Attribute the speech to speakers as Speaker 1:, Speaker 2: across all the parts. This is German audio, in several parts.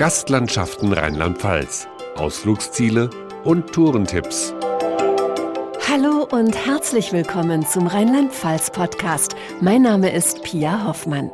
Speaker 1: Gastlandschaften Rheinland-Pfalz, Ausflugsziele und Tourentipps.
Speaker 2: Hallo und herzlich willkommen zum Rheinland-Pfalz-Podcast. Mein Name ist Pia Hoffmann.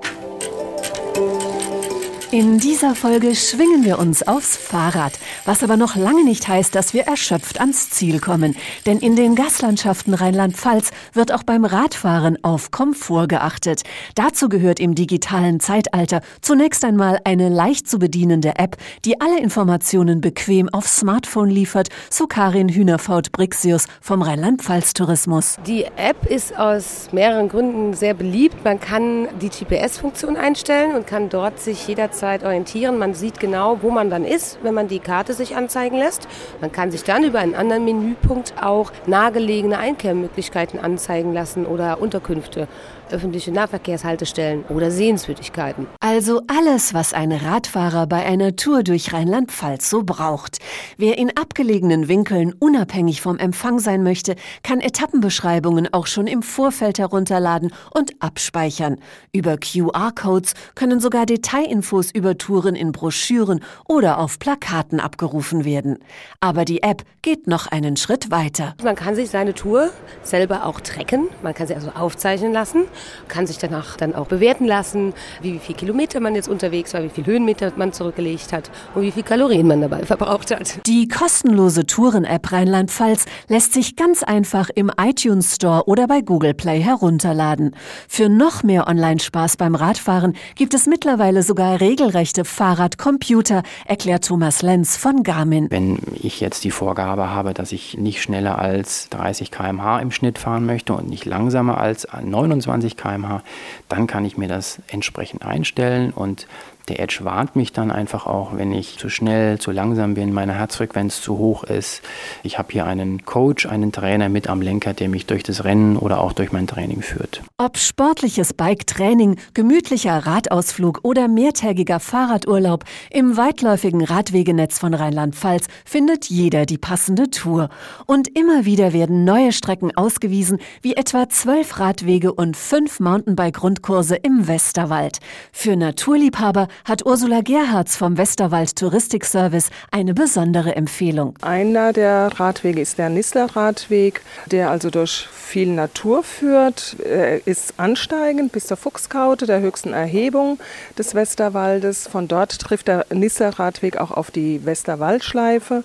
Speaker 2: In dieser Folge schwingen wir uns aufs Fahrrad, was aber noch lange nicht heißt, dass wir erschöpft ans Ziel kommen. Denn in den Gastlandschaften Rheinland-Pfalz wird auch beim Radfahren auf Komfort geachtet. Dazu gehört im digitalen Zeitalter zunächst einmal eine leicht zu bedienende App, die alle Informationen bequem aufs Smartphone liefert, so Karin Hühnerfaut-Brixius vom Rheinland-Pfalz-Tourismus.
Speaker 3: Die App ist aus mehreren Gründen sehr beliebt. Man kann die GPS-Funktion einstellen und kann dort sich jederzeit Zeit orientieren. Man sieht genau, wo man dann ist, wenn man die Karte sich anzeigen lässt. Man kann sich dann über einen anderen Menüpunkt auch nahegelegene Einkehrmöglichkeiten anzeigen lassen oder Unterkünfte öffentliche Nahverkehrshaltestellen oder Sehenswürdigkeiten.
Speaker 2: Also alles, was ein Radfahrer bei einer Tour durch Rheinland-Pfalz so braucht. Wer in abgelegenen Winkeln unabhängig vom Empfang sein möchte, kann Etappenbeschreibungen auch schon im Vorfeld herunterladen und abspeichern. Über QR-Codes können sogar Detailinfos über Touren in Broschüren oder auf Plakaten abgerufen werden. Aber die App geht noch einen Schritt weiter.
Speaker 3: Man kann sich seine Tour selber auch tracken, man kann sie also aufzeichnen lassen kann sich danach dann auch bewerten lassen, wie viel Kilometer man jetzt unterwegs war, wie viel Höhenmeter man zurückgelegt hat und wie viel Kalorien man dabei verbraucht hat.
Speaker 2: Die kostenlose Touren-App Rheinland-Pfalz lässt sich ganz einfach im iTunes Store oder bei Google Play herunterladen. Für noch mehr Online-Spaß beim Radfahren gibt es mittlerweile sogar regelrechte Fahrradcomputer, erklärt Thomas Lenz von Garmin.
Speaker 4: Wenn ich jetzt die Vorgabe habe, dass ich nicht schneller als 30 km/h im Schnitt fahren möchte und nicht langsamer als 29 20 km/h, dann kann ich mir das entsprechend einstellen und der Edge warnt mich dann einfach auch, wenn ich zu schnell, zu langsam bin, meine Herzfrequenz zu hoch ist. Ich habe hier einen Coach, einen Trainer mit am Lenker, der mich durch das Rennen oder auch durch mein Training führt.
Speaker 2: Ob sportliches Bike-Training, gemütlicher Radausflug oder mehrtägiger Fahrradurlaub, im weitläufigen Radwegenetz von Rheinland-Pfalz findet jeder die passende Tour. Und immer wieder werden neue Strecken ausgewiesen, wie etwa zwölf Radwege und fünf Mountainbike-Rundkurse im Westerwald. Für Naturliebhaber hat Ursula Gerhards vom Westerwald Touristikservice eine besondere Empfehlung.
Speaker 5: Einer der Radwege ist der Nissler-Radweg, der also durch viel Natur führt. Er ist ansteigend bis zur Fuchskaute, der höchsten Erhebung des Westerwaldes. Von dort trifft der Nissler-Radweg auch auf die Westerwaldschleife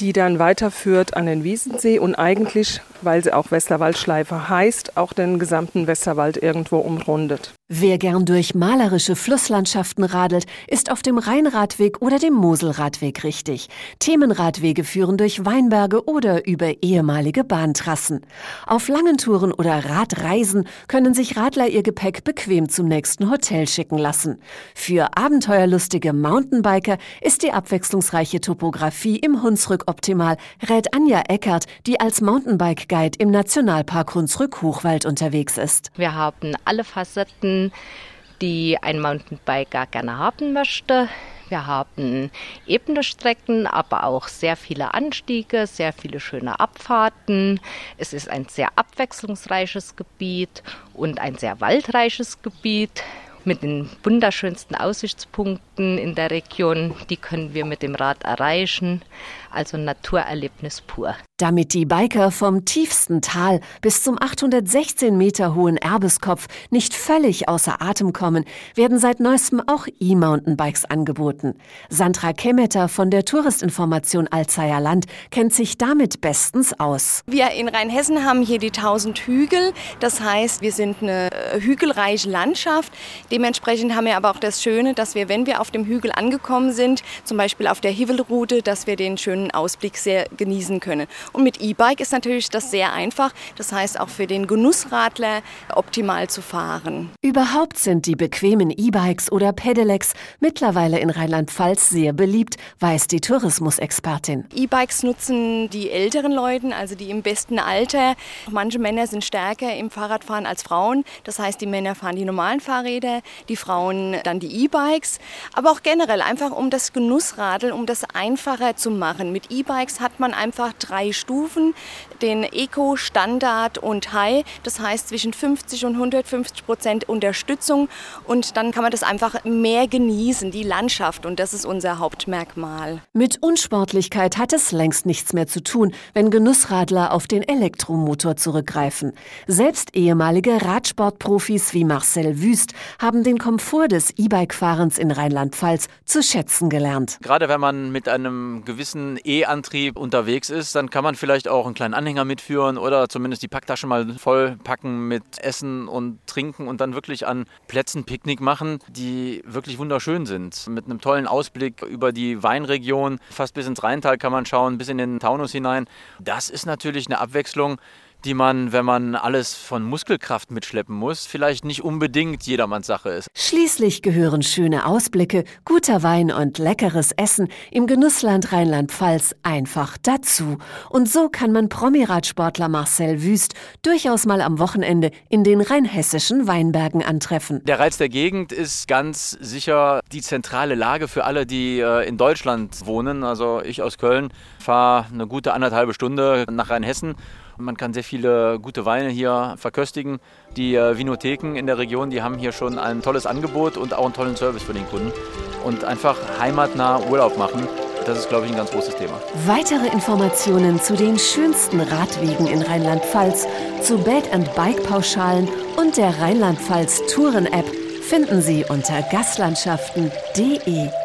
Speaker 5: die dann weiterführt an den Wiesensee und eigentlich, weil sie auch Westerwaldschleife heißt, auch den gesamten Westerwald irgendwo umrundet.
Speaker 2: Wer gern durch malerische Flusslandschaften radelt, ist auf dem Rheinradweg oder dem Moselradweg richtig. Themenradwege führen durch Weinberge oder über ehemalige Bahntrassen. Auf langen Touren oder Radreisen können sich Radler ihr Gepäck bequem zum nächsten Hotel schicken lassen. Für abenteuerlustige Mountainbiker ist die abwechslungsreiche Topografie im Hunsrück optimal, rät Anja Eckert, die als Mountainbike-Guide im Nationalpark Hunsrück-Hochwald unterwegs ist.
Speaker 6: Wir haben alle Facetten die ein Mountainbiker gerne haben möchte. Wir haben ebene Strecken, aber auch sehr viele Anstiege, sehr viele schöne Abfahrten. Es ist ein sehr abwechslungsreiches Gebiet und ein sehr waldreiches Gebiet mit den wunderschönsten Aussichtspunkten in der Region. Die können wir mit dem Rad erreichen also Naturerlebnis pur.
Speaker 2: Damit die Biker vom tiefsten Tal bis zum 816 Meter hohen Erbeskopf nicht völlig außer Atem kommen, werden seit neuestem auch E-Mountainbikes angeboten. Sandra Kemeter von der Touristinformation Alzeier Land kennt sich damit bestens aus.
Speaker 7: Wir in Rheinhessen haben hier die 1000 Hügel. Das heißt, wir sind eine äh, hügelreiche Landschaft. Dementsprechend haben wir aber auch das Schöne, dass wir, wenn wir auf dem Hügel angekommen sind, zum Beispiel auf der Hivelroute, dass wir den schönen schönen Ausblick sehr genießen können. Und mit E-Bike ist natürlich das sehr einfach. Das heißt auch für den Genussradler optimal zu fahren.
Speaker 2: Überhaupt sind die bequemen E-Bikes oder Pedelecs mittlerweile in Rheinland-Pfalz sehr beliebt, weiß die Tourismusexpertin.
Speaker 7: E-Bikes nutzen die älteren Leute, also die im besten Alter. Manche Männer sind stärker im Fahrradfahren als Frauen. Das heißt, die Männer fahren die normalen Fahrräder, die Frauen dann die E-Bikes. Aber auch generell einfach um das Genussradeln, um das einfacher zu machen Mit E-Bikes hat man einfach drei Stufen, den Eco, Standard und High. Das heißt zwischen 50 und 150 Prozent Unterstützung und dann kann man das einfach mehr genießen, die Landschaft und das ist unser Hauptmerkmal.
Speaker 2: Mit Unsportlichkeit hat es längst nichts mehr zu tun, wenn Genussradler auf den Elektromotor zurückgreifen. Selbst ehemalige Radsportprofis wie Marcel Wüst haben den Komfort des E-Bike-Fahrens in Rheinland-Pfalz zu schätzen gelernt.
Speaker 8: Gerade wenn man mit einem gewissen E-Antrieb unterwegs ist, dann kann man vielleicht auch einen kleinen Anhänger mitführen oder zumindest die Packtasche mal vollpacken mit Essen und Trinken und dann wirklich an Plätzen Picknick machen, die wirklich wunderschön sind. Mit einem tollen Ausblick über die Weinregion, fast bis ins Rheintal kann man schauen, bis in den Taunus hinein. Das ist natürlich eine Abwechslung, die man, wenn man alles von Muskelkraft mitschleppen muss, vielleicht nicht unbedingt jedermanns Sache ist.
Speaker 2: Schließlich gehören schöne Ausblicke, guter Wein und leckeres Essen im Genussland Rheinland-Pfalz einfach dazu. Und so kann man Promiradsportler Marcel Wüst durchaus mal am Wochenende in den rheinhessischen Weinbergen antreffen.
Speaker 8: Der Reiz der Gegend ist ganz sicher die zentrale Lage für alle, die äh, in Deutschland wohnen. Also ich aus Köln fahre eine gute anderthalbe Stunde nach Rheinhessen man kann sehr viele gute Weine hier verköstigen. Die äh, Vinotheken in der Region, die haben hier schon ein tolles Angebot und auch einen tollen Service für den Kunden. Und einfach heimatnah Urlaub machen, das ist, glaube ich, ein ganz großes Thema.
Speaker 2: Weitere Informationen zu den schönsten Radwegen in Rheinland-Pfalz, zu Bed-and-Bike-Pauschalen und der Rheinland-Pfalz Touren-App finden Sie unter gaslandschaften.de.